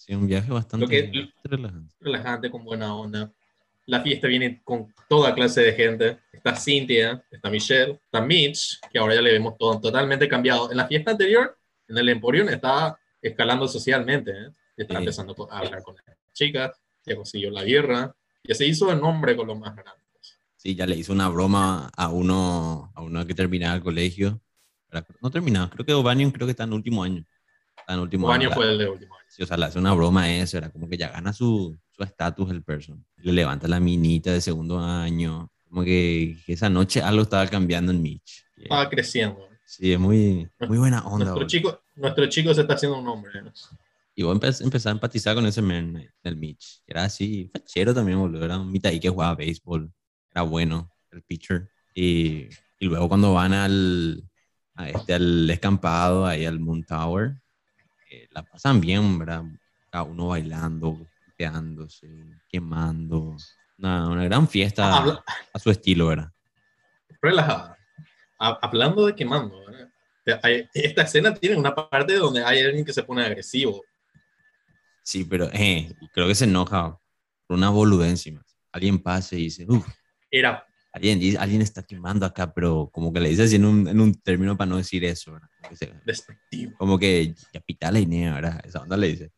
S4: Sí, un viaje bastante,
S5: que-
S4: relajante.
S5: Relajante, con buena onda. La fiesta viene con toda clase de gente. Está Cynthia, está Michelle, está Mitch, que ahora ya le vemos todo totalmente cambiado. En la fiesta anterior En el Emporium está escalando socialmente, ¿eh? Está
S4: Sí.
S5: empezando a hablar con las chicas, ya consiguió la guerra, ya se hizo el nombre con los más grandes.
S4: Sí, ya le hizo una broma a uno, a uno que terminaba el colegio. No terminaba, creo que Obanion creo que está en último año. En último año.
S5: fue el de último año.
S4: Sí, o sea, le hace una broma eso, era como que ya gana su su estatus el person. Le levanta la minita de segundo año. Como que, que esa noche algo estaba cambiando en Mitch.
S5: Estaba creciendo.
S4: Sí, es muy, muy buena onda.
S5: Nuestro chico, nuestro chico se está haciendo un hombre. ¿no?
S4: Y vos empe- empezás a empatizar con ese man del Mitch. Era así, fachero también, boludo. Era un mitad que jugaba béisbol. Era bueno, el pitcher. Y, y luego cuando van al, a este, al escampado, ahí al Moon Tower, eh, la pasan bien, ¿verdad? Cada uno bailando, golpeándose, quemando. Una, una gran fiesta
S5: Habla-
S4: a su estilo, ¿verdad?
S5: relajada. Ha- hablando de quemando, ¿verdad? Esta escena tiene una parte donde hay alguien que se pone agresivo.
S4: Sí, pero eh, creo que se enoja por una boludez encima. Alguien pasa y dice, uff,
S5: Era
S4: Alguien, alguien está quemando acá, pero como que le dice así en un, en un término para no decir eso, ¿verdad? Como que, se-
S5: despectivo.
S4: como que ya pita la Inea, ¿verdad? Esa onda le dice.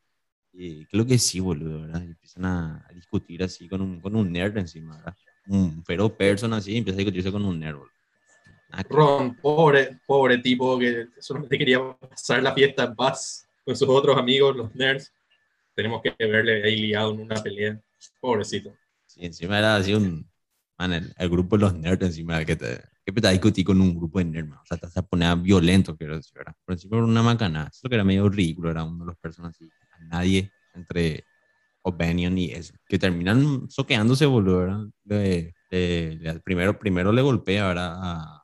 S4: Y creo que sí, boludo, ¿verdad? Y empiezan a, a discutir así con un, con un nerd encima, ¿verdad? Un fero person así, empieza a discutirse con un nerd, boludo.
S5: Ron, pobre, pobre tipo que solamente quería pasar la fiesta en paz con sus otros amigos, los nerds. Tenemos que verle ahí liado en una pelea. Pobrecito.
S4: Sí, encima era así un... Man, el, el grupo de los nerds encima que te... Que te discutir con un grupo de nerds, man. O sea, te vas a poner violento, quiero decir, ¿verdad? Por encima era una macana. Eso que era medio ridículo, era uno de los personajes así. A nadie entre O'Banion y eso. Que terminan soqueándose, boludo, ¿verdad? De- de- de- primero, primero le golpea, ¿verdad? A,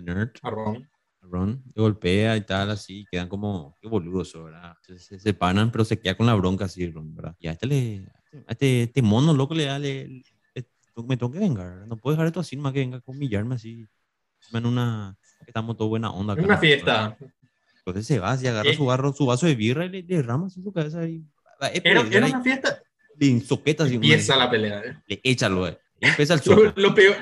S4: nerd.
S5: A Ron.
S4: a Ron le golpea y tal, así, quedan como, qué boludos, ¿verdad? Se, se separan, pero se queda con la bronca así, Ron, ¿verdad? Y a este, le, a este, este mono loco le da, le- me tengo que vengar, ¿verdad? no puedo dejar esto así, más que venga a humillarme así, en una, estamos todos buena onda.
S5: En una
S4: ¿no?
S5: fiesta.
S4: Entonces se va, se agarra
S5: Eh.
S4: su, barro, su vaso de birra y le, derrama así su cabeza y
S5: Era, era una fiesta.
S4: le soqueta así,
S5: Empieza
S4: una-
S5: la pelea. ¿eh?
S4: le echa lo, empieza el
S5: Lo, lo peor,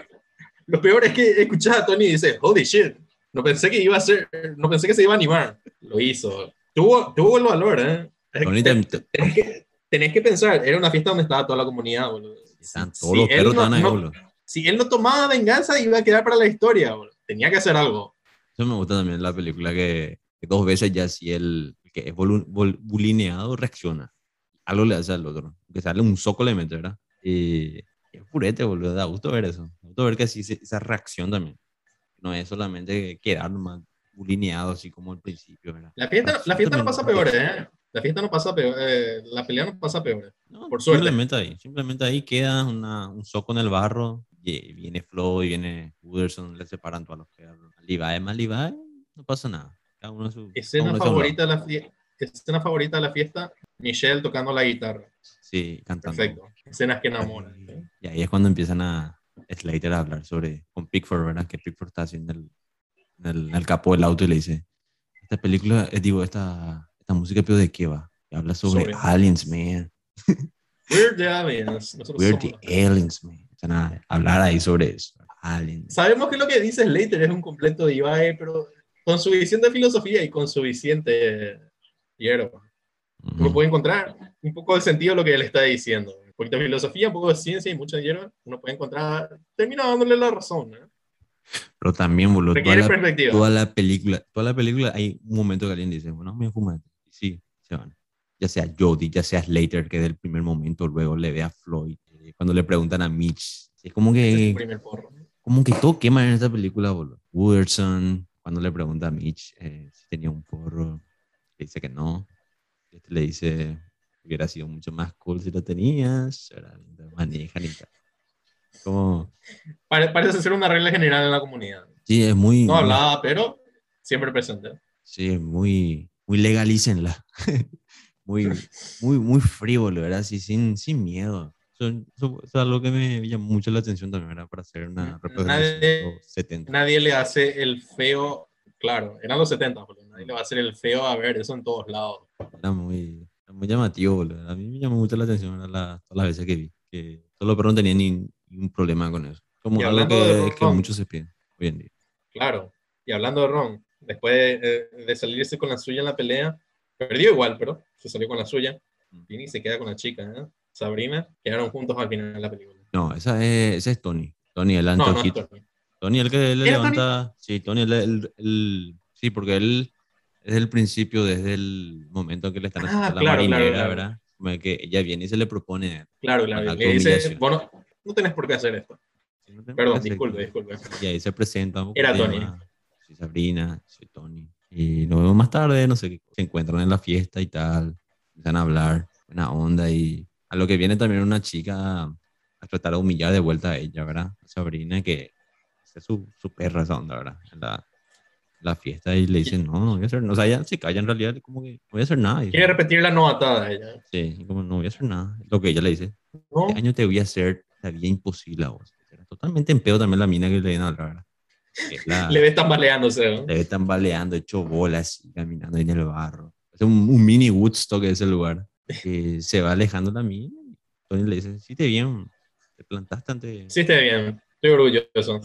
S5: lo peor es que escuchás a Tony y dice, holy shit, no pensé que iba a ser, no pensé que se iba a animar. Lo hizo. Tuvo, tuvo el valor, ¿eh? Tenés, que, tenés que pensar, era una fiesta donde estaba toda la comunidad, boludo.
S4: Están todos
S5: si
S4: los
S5: él
S4: perros
S5: no-
S4: ahí,
S5: no- si él no tomaba venganza, iba a quedar para la historia. Tenía que hacer algo.
S4: Eso me gusta también la película que, que dos veces ya si el que es bolu- bol- bulineado reacciona. Algo le hace al otro. Que sale un soco le mete, ¿verdad? Y es purete, boludo. Da gusto ver eso. Da gusto ver que así esa reacción también. No es solamente quedar más bulineado así como al principio, ¿verdad?
S5: La fiesta, la fiesta no pasa peor, ¿eh? La fiesta no pasa peor, eh, la pelea no pasa peor.
S4: No,
S5: Por suerte.
S4: Simplemente ahí. Simplemente ahí queda una, un soco en el barro. Y viene Flo y viene Wooderson. Le separan todos los perros. Levi más Levi. No pasa nada. Cada uno a su. cada
S5: Escena favorita, de la fie- escena favorita de la fiesta, Michelle tocando la guitarra.
S4: Sí, cantando.
S5: Perfecto. Escenas que enamoran. ¿eh?
S4: Y ahí es cuando empiezan a Slater a hablar sobre con Pickford, ¿verdad? Que Pickford está haciendo el, en el, en el capó del auto y le dice, esta película, eh, digo, esta, esta música, pero ¿de qué va? Habla sobre,
S5: Sobre-
S4: aliens, man.
S5: We're the aliens. Nosotros
S4: We're
S5: somos
S4: the aliens, man. Empiezan a hablar ahí sobre eso. Aliens.
S5: Sabemos que lo que dice Slater es un completo de Ibai, pero con suficiente filosofía y con suficiente hierba. Uno
S4: Ujú.
S5: puede encontrar un poco de sentido lo que él está diciendo. Un poquito de filosofía, un poco de ciencia y mucha hierba. Uno puede encontrar, termina dándole la razón. ¿eh?
S4: Pero también, boludo, toda la, toda la película, toda la película hay un momento que alguien dice, bueno, me fuma. Y sí, se van. Ya sea Jodie, ya sea Slater, que del primer momento luego le ve a Floyd. eh, Cuando le preguntan a Mitch, es como que
S5: porro.
S4: como que todo quema en esta película, boludo. Wooderson, cuando le pregunta a Mitch eh, si tenía un porro, le dice que no. Este le dice, hubiera sido mucho más cool si lo tenías. Ahora manejan y tal. Como,
S5: Pare- parece ser una regla general en la comunidad.
S4: sí, es muy,
S5: No hablada, pero siempre presente.
S4: sí, es muy, muy legalícenla. muy, muy, muy frívolo, ¿verdad? Así, sin, sin miedo. Eso, eso- es algo que me llamó mucho la atención también, ¿verdad? Para hacer una representación
S5: Nadie-
S4: de los 70.
S5: Nadie le hace el feo, claro, eran los 70, boludo. nadie le va a hacer el feo a ver eso en todos lados.
S4: Era muy, era muy llamativo, boludo. A mí me llamó mucho la atención ¿verdad? la- todas las veces que vi. Que todos los perros no tenían ni, ni un problema con eso. Como algo que, que se piden hoy en día.
S5: Claro. Y hablando de Ron, después de, eh, de salirse con la suya en la pelea, perdió igual, pero se salió con la suya. Y se queda con la chica, ¿eh? Sabrina, quedaron juntos al final de la película.
S4: No, esa es, ese es Tony. Tony, el
S5: No, no,
S4: antojito.
S5: Tony.
S4: Tony, el que le
S5: ¿Era
S4: levanta. Sí, Tony, el, el- el- Sí, porque él, desde el principio, desde el momento en que le están
S5: Ah,
S4: haciendo la
S5: claro, claro,
S4: marinera,
S5: claro.
S4: ¿verdad? Como que ella viene y se le propone.
S5: Claro, claro. Le dice, bueno, no tenés por qué hacer esto.
S4: "Sí, no
S5: Perdón, disculpe,
S4: que-".
S5: disculpe.
S4: Y ahí se presenta. un
S5: Era Tony.
S4: Soy Sabrina, soy Tony. Y nos vemos más tarde, no sé qué. Se encuentran en la fiesta y tal. Empiezan a hablar, buena onda. Y a lo que viene también una chica a tratar de humillar de vuelta a ella, ¿verdad? Sabrina, que es su, su perra esa onda, ¿verdad? En la, la fiesta y le dicen, no, no voy a hacer nada. O sea, ella se calla en realidad, como que no voy a hacer nada.
S5: Quiere repetir la novatada ella.
S4: Sí, como no voy a hacer nada. Lo que ella le dice,
S5: ¿No?
S4: este año te voy a hacer la vida imposible a vos. Era totalmente en pedo también la mina que le viene a hablar, ¿verdad? La-
S5: Le ves tambaleándose. ¿no?
S4: le ve tambaleando, hecho bolas, caminando ahí en el barro. Es un, un mini Woodstock ese lugar. Se va alejando la mina. y Tony le dice, sí, te bien, te plantaste ante
S5: Hiciste bien. Estoy orgulloso.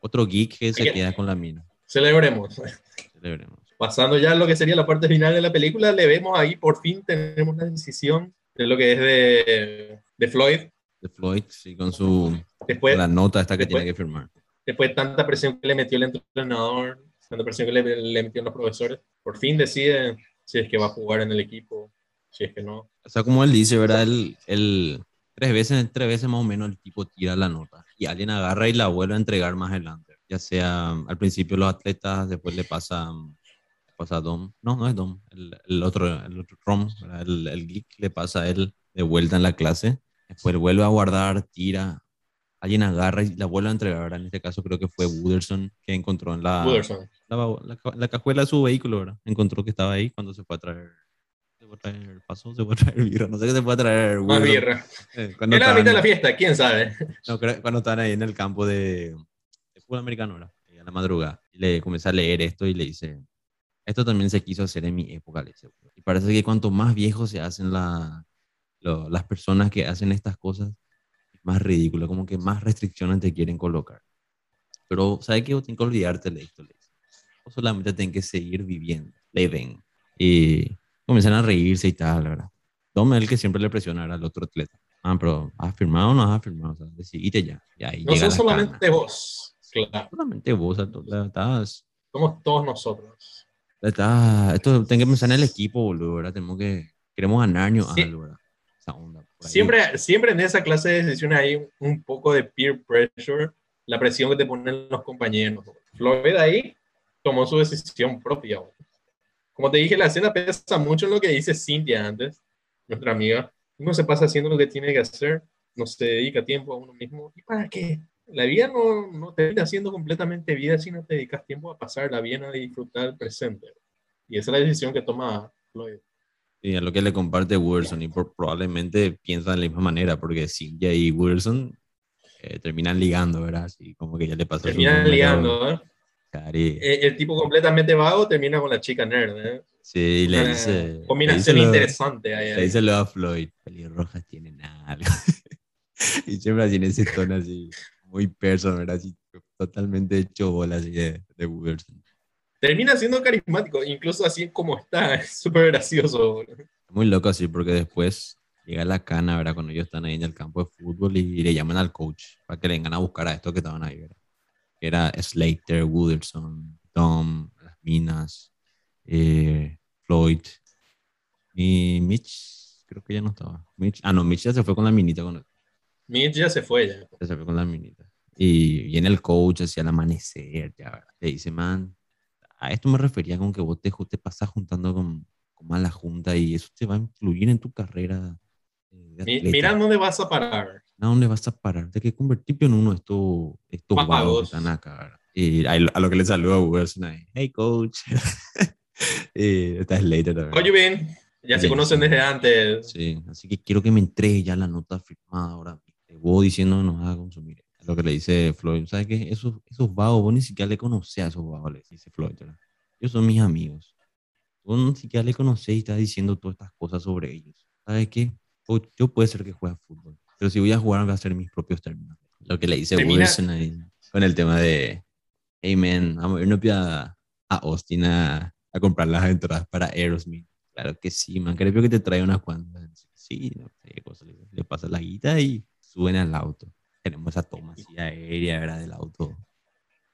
S4: otro geek que se queda con la mina.
S5: Celebremos.
S4: Celebremos.
S5: Pasando ya a lo que sería la parte final de la película, le vemos ahí, por fin tenemos la decisión de lo que es de, de Floyd.
S4: De Floyd, sí, con su
S5: Después,
S4: la nota esta que
S5: después-
S4: tiene que firmar.
S5: Después de tanta presión que le metió el entrenador, tanta presión que le, le metieron los profesores, por fin decide si es que va a jugar en el equipo, si es que no.
S4: O sea, como él dice, ¿verdad? El, el- tres, veces, tres veces más o menos el tipo tira la nota y alguien agarra y la vuelve a entregar más adelante. Ya sea al principio los atletas, después le pasa, le pasa a Dom. No, no es Dom, el, el otro, el otro Rom, el, el geek le pasa a él de vuelta en la clase. Después vuelve a guardar, tira, alguien agarra y la vuelve a entregar. En este caso creo que fue Wooderson que encontró en la, la, la, la cajuela de su vehículo, ¿verdad? Encontró que estaba ahí cuando se fue a traer. Se fue a traer paso, se fue a traer birra. No sé qué se fue a traer.
S5: Más birra.
S4: Eh, cuando,
S5: Era la mitad de la fiesta, quién sabe.
S4: no, creo- cuando estaban ahí en el campo de, de fútbol americano, ¿verdad? Y a la madrugada. Y le comienza a leer esto y le dice: Esto también se quiso hacer en mi época, le. Y parece que cuanto más viejos se hacen la, lo- las personas que hacen estas cosas, más ridículo, como que más restricciones te quieren colocar. Pero, ¿sabes qué? Tienes que olvidarte de esto, le dice. Vos solamente tenés que seguir viviendo, living. Y comienzan a reírse y tal, ¿verdad? Tom es el que siempre le presiona al otro atleta. Ah, pero ¿has firmado o no has firmado? O sea, decidite ya. Y ahí
S5: No
S4: llega
S5: solamente
S4: cana.
S5: vos, claro.
S4: Solamente vos, o estás,
S5: Somos todos nosotros.
S4: estás, esto, tengo que pensar en el equipo, boludo, ¿verdad? Tenemos que, queremos ganar, ¿no?
S5: Sí.
S4: ¿verdad? Esa onda.
S5: Siempre, siempre en esa clase de decisiones hay un poco de peer pressure, la presión que te ponen los compañeros. Floyd ahí tomó su decisión propia. Como te dije, la escena pesa mucho en lo que dice Cynthia antes, nuestra amiga. Uno se pasa haciendo lo que tiene que hacer, no se dedica tiempo a uno mismo. ¿Y para qué? La vida no, no te termina siendo completamente vida si no te dedicas tiempo a pasarla bien, a disfrutar el presente. Y esa es la decisión que toma Floyd.
S4: Y a lo que le comparte Wilson y por- probablemente piensan de la misma manera, porque Cynthia y Wilson eh, terminan ligando, ¿verdad? Así como que ya le pasó
S5: Terminan liando, ¿eh?
S4: Cari.
S5: Eh, el tipo completamente vago termina con la chica nerd. ¿eh?
S4: Sí, le dice.
S5: combinación
S4: le dice lo-
S5: interesante ahí.
S4: Le dice lo a Floyd, pelirrojas tienen algo. y siempre así en ese tono así, muy personal, ¿verdad? Así, totalmente hecho bola así de, de Wilson.
S5: Termina siendo carismático, incluso así como está, es súper gracioso.
S4: Muy loco así, porque después llega la cana, ¿verdad? Cuando ellos están ahí en el campo de fútbol y, le llaman al coach para que le vengan a buscar a estos que estaban ahí, ¿verdad? Que Era Slater, Wooderson, Tom, las minas, eh, Floyd y Mitch, creo que ya no estaba. Mitch, ah, no, Mitch ya se fue con la minita. Con,
S5: Mitch ya se fue ya.
S4: ya se fue con la minita. Y viene el coach hacia el amanecer, ya, ¿verdad? Le dice, man, a esto me refería con que vos te, te pasas juntando con, con mala junta y eso te va a influir en tu carrera. eh, de
S5: mira dónde vas a parar.
S4: ¿A dónde vas a parar? De que convertirte en uno de estos, estos
S5: Vagos.
S4: que están acá. Y a, a lo que le saluda a Wilson ahí, hey coach. y está Slater, la verdad.
S5: Oye, bien, ya se conocen desde antes.
S4: Sí, así que quiero que me entregue ya la nota firmada ahora. Te voy diciendo que nos haga consumir. Lo que le dice Floyd, ¿sabes qué? Esos, esos vagos, vos ni siquiera le conocés a esos vagos, le dice Floyd. ¿verdad? Ellos son mis amigos. Vos ni siquiera le conocés y estás diciendo todas estas cosas sobre ellos. ¿Sabes qué? Vos- Yo puede ser que juegue fútbol, pero si voy a jugar voy a hacer mis propios términos. Lo que le dice
S5: Termina-
S4: Wilson ahí con el tema de, hey man, vamos a irnos a a Austin a, a comprar las entradas para Aerosmith. Claro que sí, man. Creo que te trae unas cuantas. Sí, no sé qué cosa. Le, le pasa la guita y suben al auto. Tenemos esa toma así aérea, ¿verdad? Del auto.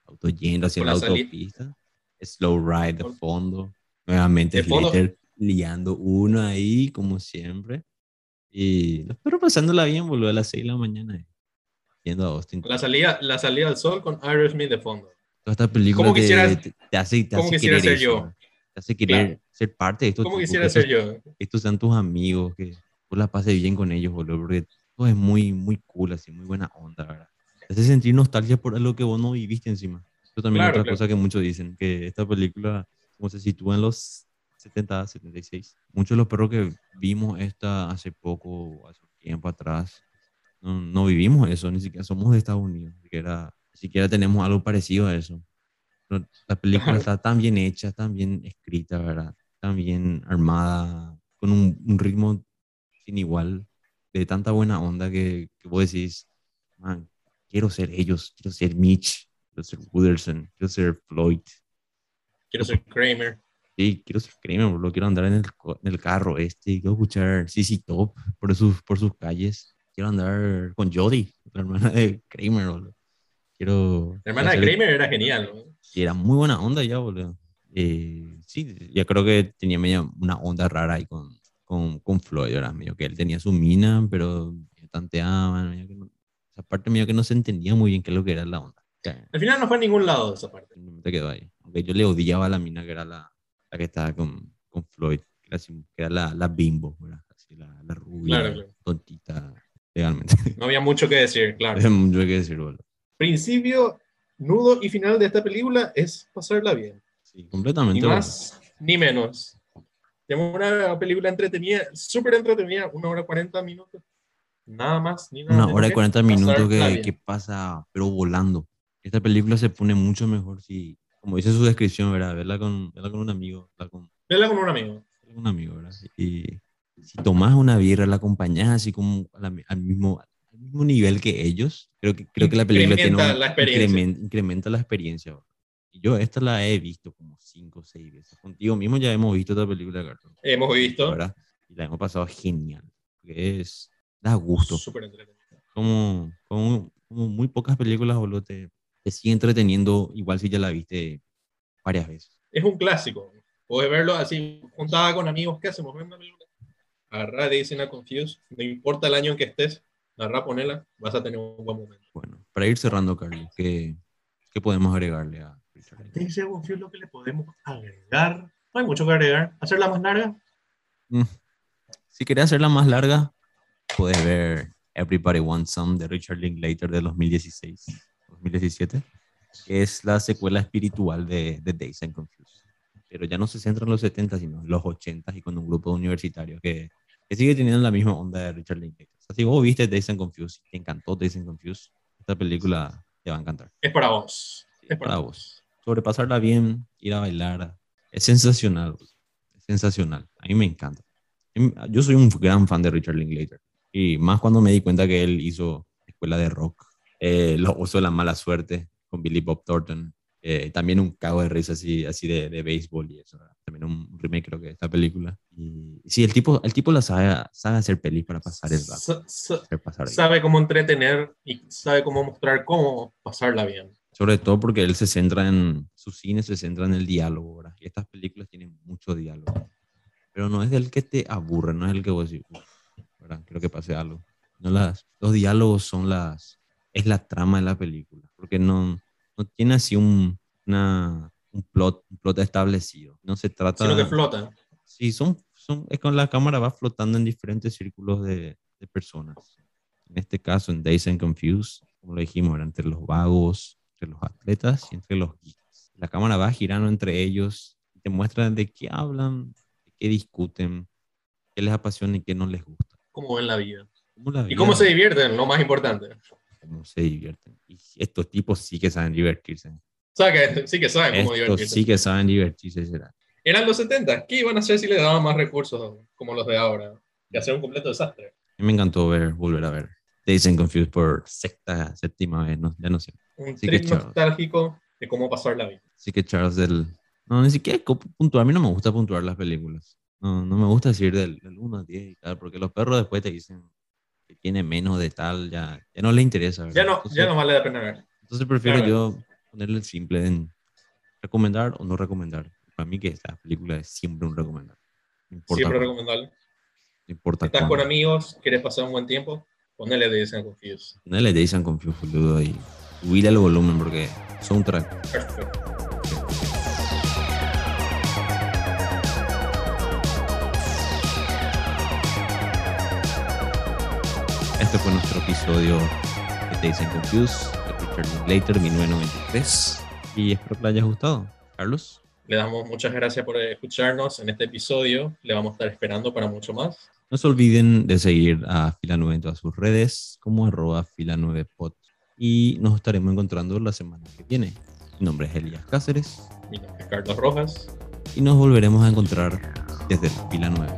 S4: Auto yendo hacia la
S5: la
S4: autopista. Slow ride de fondo. Nuevamente. Slater liando uno ahí, como siempre. Y los perros pasándola bien, boludo, a las 6 de la mañana. eh, Yendo a Austin.
S5: La salida, la salida al sol con Aerosmith de fondo.
S4: Toda esta película
S5: ¿Cómo
S4: te,
S5: quisiera-
S4: te, te hace, te
S5: cómo
S4: hace
S5: quisiera ser
S4: eso,
S5: yo?
S4: Te hace querer
S5: Claro.
S4: ser parte de estos
S5: ¿Cómo quisiera ser
S4: estos,
S5: yo?
S4: estos sean tus amigos, que tú la pases bien con ellos, boludo, porque es muy, muy cool, así, muy buena onda, ¿verdad? Te hace sentir nostalgia por algo que vos no viviste encima. Eso también es
S5: Claro,
S4: otra
S5: claro.
S4: cosa que muchos dicen, que esta película, como se sitúa en los 70, 76, muchos de los perros que vimos esta hace poco, hace tiempo atrás, no, no vivimos eso, ni siquiera somos de Estados Unidos, ni siquiera, ni siquiera tenemos algo parecido a eso. No, La película está tan bien hecha, tan bien escrita, ¿verdad? Tan bien armada, con un, un ritmo sin igual, de tanta buena onda que, que vos decís, man, quiero ser ellos, quiero ser Mitch, quiero ser Wooderson, quiero ser Floyd,
S5: Quiero ser Kramer.
S4: sí, quiero ser Kramer, boludo, quiero andar en el, co- en el carro este, quiero escuchar CC Top por sus, por sus calles, quiero andar con Jodie, la hermana de Kramer, boludo. Quiero...
S5: La hermana de Kramer era genial. ¿no?
S4: y era muy buena onda ya, boludo. Eh, sí, ya creo que tenía una onda rara ahí con, con, con Floyd, ¿verdad? Medio que él tenía su mina, pero tanteaban, medio que no- esa parte medio que no se entendía muy bien qué es lo que era la onda.
S5: Al final no fue a ningún lado esa parte.
S4: simplemente quedó ahí. Aunque yo le odiaba a la mina que era la, la que estaba con, con Floyd, que era, que era la, la bimbo, ¿verdad? Así, la, la rubia,
S5: Claro, claro.
S4: tontita, legalmente.
S5: No había mucho que decir, claro.
S4: Hay mucho que decir, boludo.
S5: Principio, nudo y final de esta película es pasarla bien.
S4: Sí, completamente.
S5: Ni más ni menos. Tenemos una película entretenida, súper entretenida, una hora cuarenta minutos. Nada más ni nada
S4: Una hora y
S5: que
S4: 40 minutos que, que pasa, pero volando. Esta película se pone mucho mejor si, como dice su descripción, ¿verdad? Verla con, verla con un amigo, verla con,
S5: Vela con un amigo.
S4: verla con un amigo, ¿verdad? Y si tomas una birra, la acompañas así como a la- al, mismo, al mismo nivel que ellos, creo que, creo que la película tiene
S5: Incrementa
S4: un-
S5: la experiencia.
S4: incremen- incrementa la experiencia. ¿verdad? Y yo esta la he visto como cinco o seis veces. Contigo mismo ya hemos visto esta película, Carlos.
S5: Hemos visto.
S4: ¿verdad? Y la hemos pasado genial. Porque es, da gusto
S5: Súper entretenido.
S4: como, como, como muy pocas películas, boludo, te, te sigue entreteniendo igual si ya la viste varias veces.
S5: Es un clásico. Puedes verlo así, juntada con amigos. ¿Qué hacemos? Ver una película. Daisy a Confused. No importa el año en que estés, agarra, ponela. Vas a tener un buen momento.
S4: Bueno, para ir cerrando, Carlos, ¿qué, qué podemos agregarle a Richard Linklater?
S5: Daisy a Confused lo que le podemos agregar. No hay mucho que agregar. Hacerla más larga.
S4: Mm. Si querés hacerla más larga, puedes ver Everybody Wants Some de Richard Linklater de 2016, 2017, que es la secuela espiritual de, de Days and Confused. Pero ya no se centra en los 70, sino en los 80 y con un grupo de universitarios que, que sigue teniendo la misma onda de Richard Linklater. Si vos viste Days and Confused te encantó Days and Confused, esta película te va a encantar.
S5: Es para vos.
S4: Sí,
S5: Es para
S4: para
S5: vos.
S4: Sobrepasarla bien, ir a bailar, es sensacional. Es sensacional. A mí me encanta. Yo soy un gran fan de Richard Linklater. Y más cuando me di cuenta que él hizo Escuela de Rock, eh, Los Osos de la Mala Suerte con Billy Bob Thornton. eh, también un cago de risa así, así de, de béisbol y eso. ¿verdad? También un remake creo que de esta película. Y sí, el tipo, el tipo la sabe, sabe hacer pelis para pasar el rato. Hacer pasar
S5: sabe cómo entretener y sabe cómo mostrar cómo pasarla bien.
S4: Sobre todo porque él se centra en, su cine se centra en el diálogo, ¿verdad? Y estas películas tienen mucho diálogo. Pero no es del que te aburre, no es el que vos decís, "Uf, ¿verdad? Creo que pase algo. No las, los diálogos son las, es la trama de la película. Porque no, no tiene así un, una, un plot, un plot establecido. No se trata...
S5: Sino que flota.
S4: Sí, son, son, es con la cámara va flotando en diferentes círculos de, de personas. En este caso, en Days and Confused, como lo dijimos, era entre los vagos, entre los atletas y entre los geeks. La cámara va girando entre ellos y te muestra de qué hablan, de qué discuten, qué les apasiona y qué no les gusta.
S5: Cómo ven la vida.
S4: Cómo la
S5: Y
S4: vida-
S5: cómo se divierten, lo más importante.
S4: cómo se divierten. Y estos tipos sí que saben divertirse.
S5: O sea, que sí que saben cómo
S4: Estos
S5: divertirse.
S4: sí que saben divertirse. será.
S5: Eran los 70. ¿Qué iban a hacer si le daban más recursos como los de ahora? Y hacer un completo desastre.
S4: A mí me encantó ver, volver a ver Days and Confused por sexta, séptima vez, no, ya no sé.
S5: Un
S4: Sí que
S5: trip nostálgico de cómo pasar la vida.
S4: Así que Charles del, No, ni siquiera puntuar. A mí no me gusta puntuar las películas. No, no me gusta decir del, del 1 al 10 y tal, porque los perros después te dicen que tiene menos de tal, ya, ya no les interesa. ¿verdad?
S5: Ya no,
S4: Entonces-
S5: ya no vale la pena ver.
S4: Entonces prefiero
S5: Claro.
S4: yo ponerle el simple en recomendar o no recomendar. Para mí que esta película es siempre un recomendar. No
S5: Siempre recomendable.
S4: no importa
S5: Estás con amigos, quieres pasar un buen tiempo, ponele de Dicen Confused.
S4: Ponele Jason Confused, boludo, y subile el volumen porque soundtrack.
S5: Perfecto.
S4: Este fue nuestro episodio de Days and Confused, de Richard Linklater, 1993. Y espero que le haya gustado. Carlos,
S5: Le damos muchas gracias por escucharnos en este episodio. Le vamos a estar esperando para mucho más.
S4: no se olviden de seguir a Fila 9 en todas sus redes, como arroba Fila 9 pod. Y nos estaremos encontrando la semana que viene. Mi nombre es Elías Cáceres
S5: Mi nombre es Carlos Rojas.
S4: y nos volveremos a encontrar desde la Fila 9.